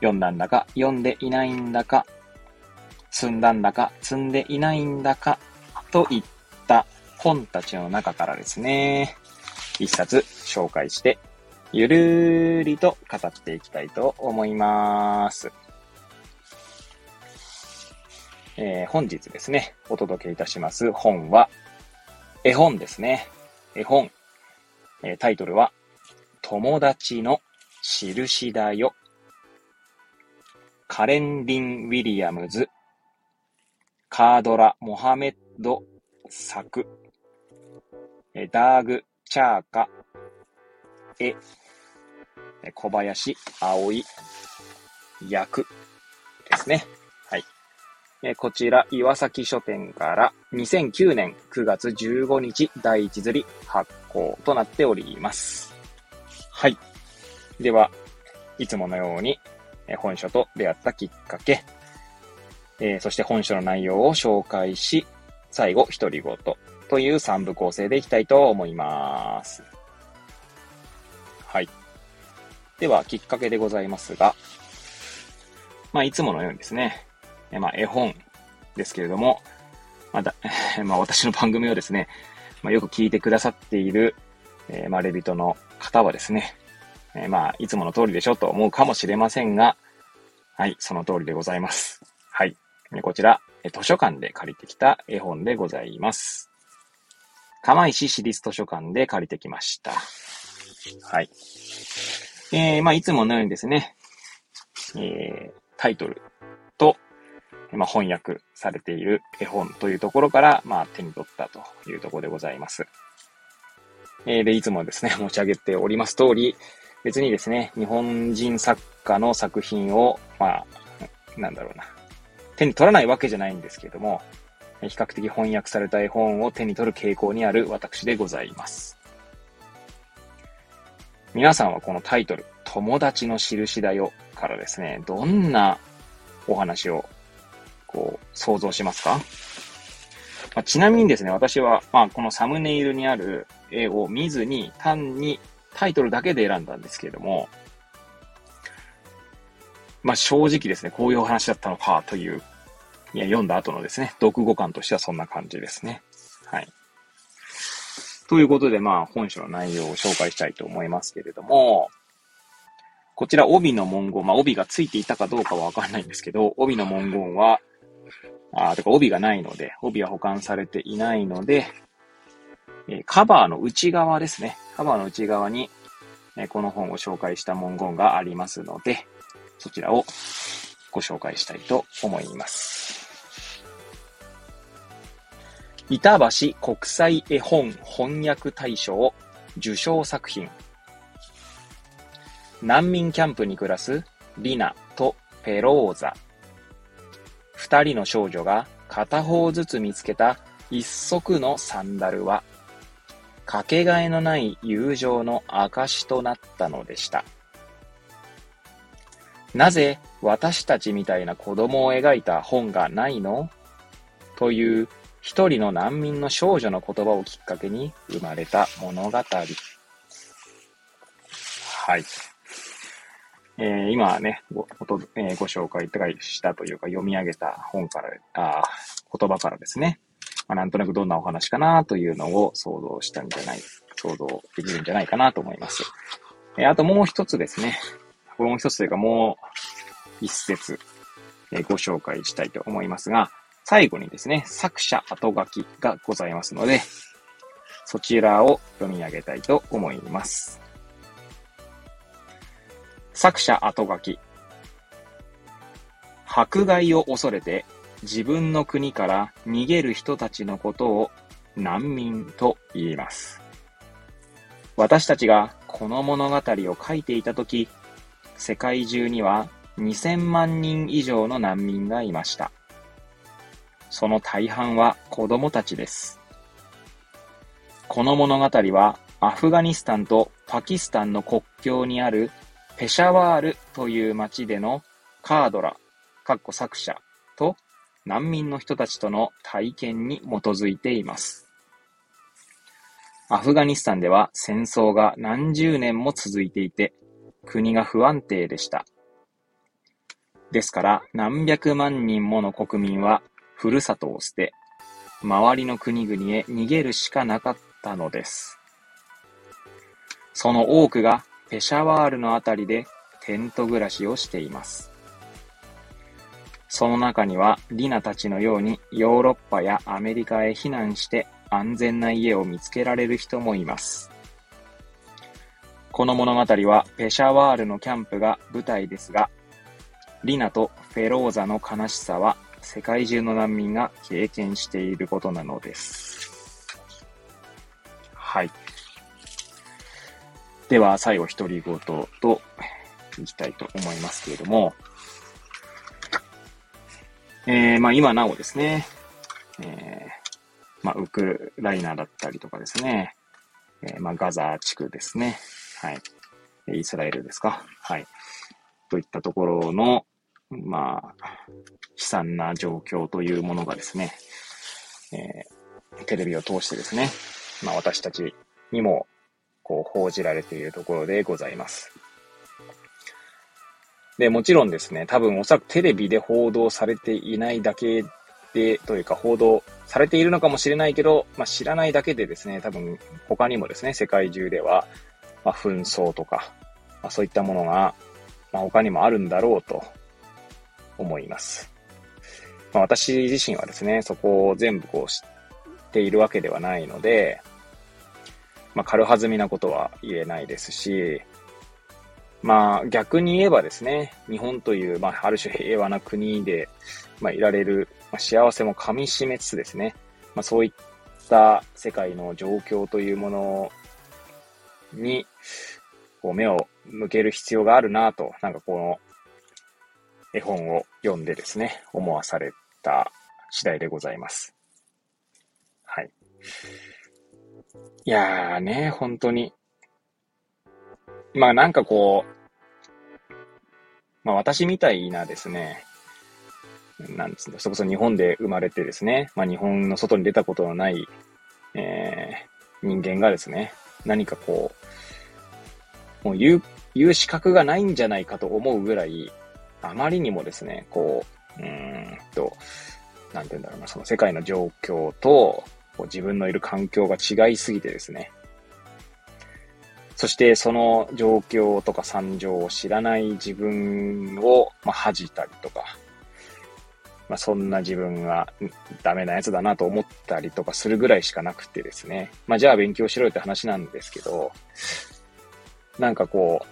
読んだんだか読んでいないんだか、積んだんだか積んでいないんだかといった本たちの中からですね、一冊紹介して、ゆるーりと語っていきたいと思います。えー、本日ですね、お届けいたします本は、絵本ですね。絵本。えー、タイトルは、友達の印だよ。カレン・リン・ウィリアムズ、カードラ・モハメッド作、ダーグ・チャーカ、絵、小林葵役ですね。はい。こちら、岩崎書店から2009年9月15日第一釣り発行となっております。はい。では、いつものように本書と出会ったきっかけ、えー、そして本書の内容を紹介し、最後、独り言という3部構成でいきたいと思います。はい。では、きっかけでございますが、まあ、いつものようにですね、えまあ、絵本ですけれども、まだ、まあ、私の番組をですね、まあ、よく聞いてくださっている、えー、まあ、レビトの方はですね、えー、まあ、いつもの通りでしょと思うかもしれませんが、はい、その通りでございます。はい。こちら、図書館で借りてきた絵本でございます。釜石市立図書館で借りてきました。はい。えー、まあ、いつものようにですね、えー、タイトルと、まあ、翻訳されている絵本というところから、まあ、手に取ったというところでございます。えー、で、いつもですね、持ち上げております通り、別にですね、日本人作家の作品を、まあ、なんだろうな、手に取らないわけじゃないんですけれども、比較的翻訳された絵本を手に取る傾向にある私でございます。皆さんはこのタイトル、友達の印だよからですね、どんなお話をこう想像しますか、まあ、ちなみにですね、私は、まあ、このサムネイルにある絵を見ずに単にタイトルだけで選んだんですけれども、まあ、正直ですね、こういうお話だったのかという、いや、読んだ後のですね、読後感としてはそんな感じですね。はい。ということで、まあ、本書の内容を紹介したいと思いますけれども、こちら帯の文言、まあ、帯がついていたかどうかはわかんないんですけど、帯の文言は、あ、とか帯がないので、帯は保管されていないので、えカバーの内側ですね。カバーの内側に、えこの本を紹介した文言がありますので、そちらをご紹介したいと思います。板橋国際絵本翻訳大賞受賞作品。難民キャンプに暮らすリナとペローザ。二人の少女が片方ずつ見つけた一足のサンダルは、かけがえのない友情の証となったのでした。なぜ私たちみたいな子供を描いた本がないの？という一人の難民の少女の言葉をきっかけに生まれた物語。はい。えー、今ねご、えー、ご紹介したというか読み上げた本から、あ言葉からですね、まあ、なんとなくどんなお話かなというのを想像したんじゃない、想像できるんじゃないかなと思います。え、あともう一つですね、これも一つというかもう一節、え、ご紹介したいと思いますが、最後にですね、作者後書きがございますので、そちらを読み上げたいと思います。作者後書き。迫害を恐れて自分の国から逃げる人たちのことを難民と言います。私たちがこの物語を書いていたとき、世界中には2000万人以上の難民がいました。その大半は子供たちです。この物語はアフガニスタンとパキスタンの国境にあるペシャワールという町でのカードラ、かっこ作者難民の人たちとの体験に基づいています。アフガニスタンでは戦争が何十年も続いていて、国が不安定でした。ですから何百万人もの国民はふるさとを捨て、周りの国々へ逃げるしかなかったのです。その多くがペシャワールのあたりでテント暮らしをしています。その中にはリナたちのようにヨーロッパやアメリカへ避難して安全な家を見つけられる人もいます。この物語はペシャワールのキャンプが舞台ですが、リナとフェローザの悲しさは世界中の難民が経験していることなのです。はい。では、最後、独り言といきたいと思いますけれども、えー、まあ今なおですね、えー、まあ、ウクライナだったりとかですね、えー、まあ、ガザ地区ですね。はい。イスラエルですか？はい。といったところの、まあ、悲惨な状況というものがですね、え、テレビを通してですね、まあ、私たちにも、こう、報じられているところでございます。で、もちろんですね、多分おそらくテレビで報道されていないだけで、というか報道されているのかもしれないけど、まあ、知らないだけでですね、多分他にもですね、世界中では、まあ、紛争とか、まあ、そういったものが、まあ、他にもあるんだろうと思います。まあ、私自身はですね、そこを全部こう知っているわけではないので、まあ、軽はずみなことは言えないですし、まあ逆に言えばですね、日本という、まあある種平和な国で、まあいられる、まあ、幸せも噛み締めつつですね、まあそういった世界の状況というものに、こう目を向ける必要があるなと、なんかこの絵本を読んでですね、思わされた次第でございます。はい。いやーね、本当に、まあなんかこう、まあ私みたいなですね、なんですね、そこそ日本で生まれてですね、まあ日本の外に出たことのない、えー、人間がですね、何かこう、もう言う、言う資格がないんじゃないかと思うぐらい、あまりにもですね、こう、うんと、なんて言うんだろうな、その世界の状況と、自分のいる環境が違いすぎてですね、そしてその状況とか惨状を知らない自分を、まあ、恥じたりとか、まあ、そんな自分がダメなやつだなと思ったりとかするぐらいしかなくてですね。まあ、じゃあ勉強しろよって話なんですけど、なんかこ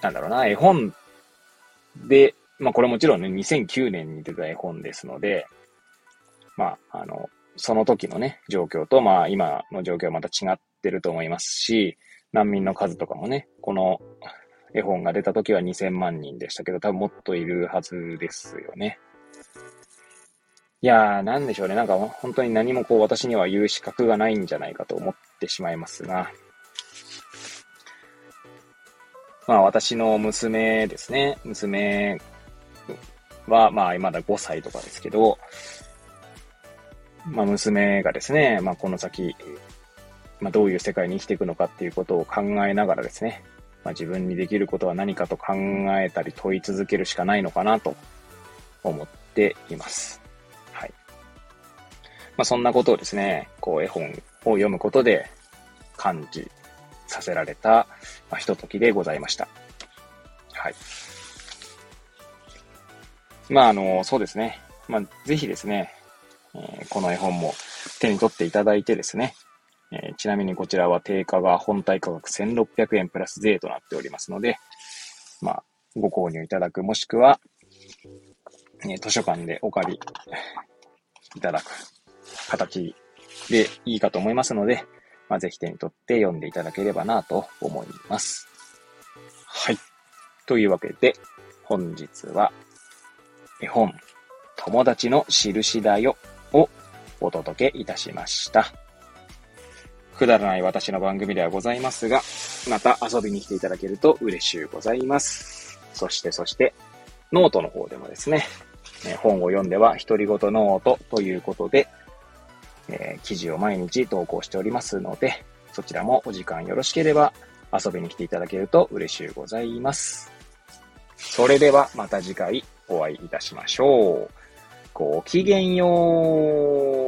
う、なんだろうな、絵本で、まあこれもちろんね、2009年に出た絵本ですので、まあ、あの、その時のね、状況と、まあ今の状況はまた違っってると思いますし、難民の数とかもね、この絵本が出た時は2000万人でしたけど、多分もっといるはずですよね。いやー、なんでしょうね。なんか本当に何もこう私には言う資格がないんじゃないかと思ってしまいますが。まあ私の娘ですね。娘はまあまだ5歳とかですけど、まあ娘がですね、まあこの先まあ、どういう世界に生きていくのかっていうことを考えながらですね、まあ、自分にできることは何かと考えたり問い続けるしかないのかなと思っています。はい。まあ、そんなことをですね、こう絵本を読むことで感じさせられた、まあ、ひとときでございました。はい。まあ、あの、そうですね。まあ、ぜひですね、えー、この絵本も手に取っていただいてですね、えー、ちなみにこちらは定価が本体価格1600円プラス税となっておりますので、まあ、ご購入いただく、もしくは、え図書館でお借りいただく形でいいかと思いますので、まあ、ぜひ手に取って読んでいただければなと思います。はい。というわけで、本日は絵本、友達の印だよをお届けいたしました。くだらない私の番組ではございますが、また遊びに来ていただけると嬉しゅうございます。そしてそして、ノートの方でもですね、本を読んでは独り言ノートということで、えー、記事を毎日投稿しておりますので、そちらもお時間よろしければ遊びに来ていただけると嬉しゅうございます。それではまた次回お会いいたしましょう。ごきげんよう。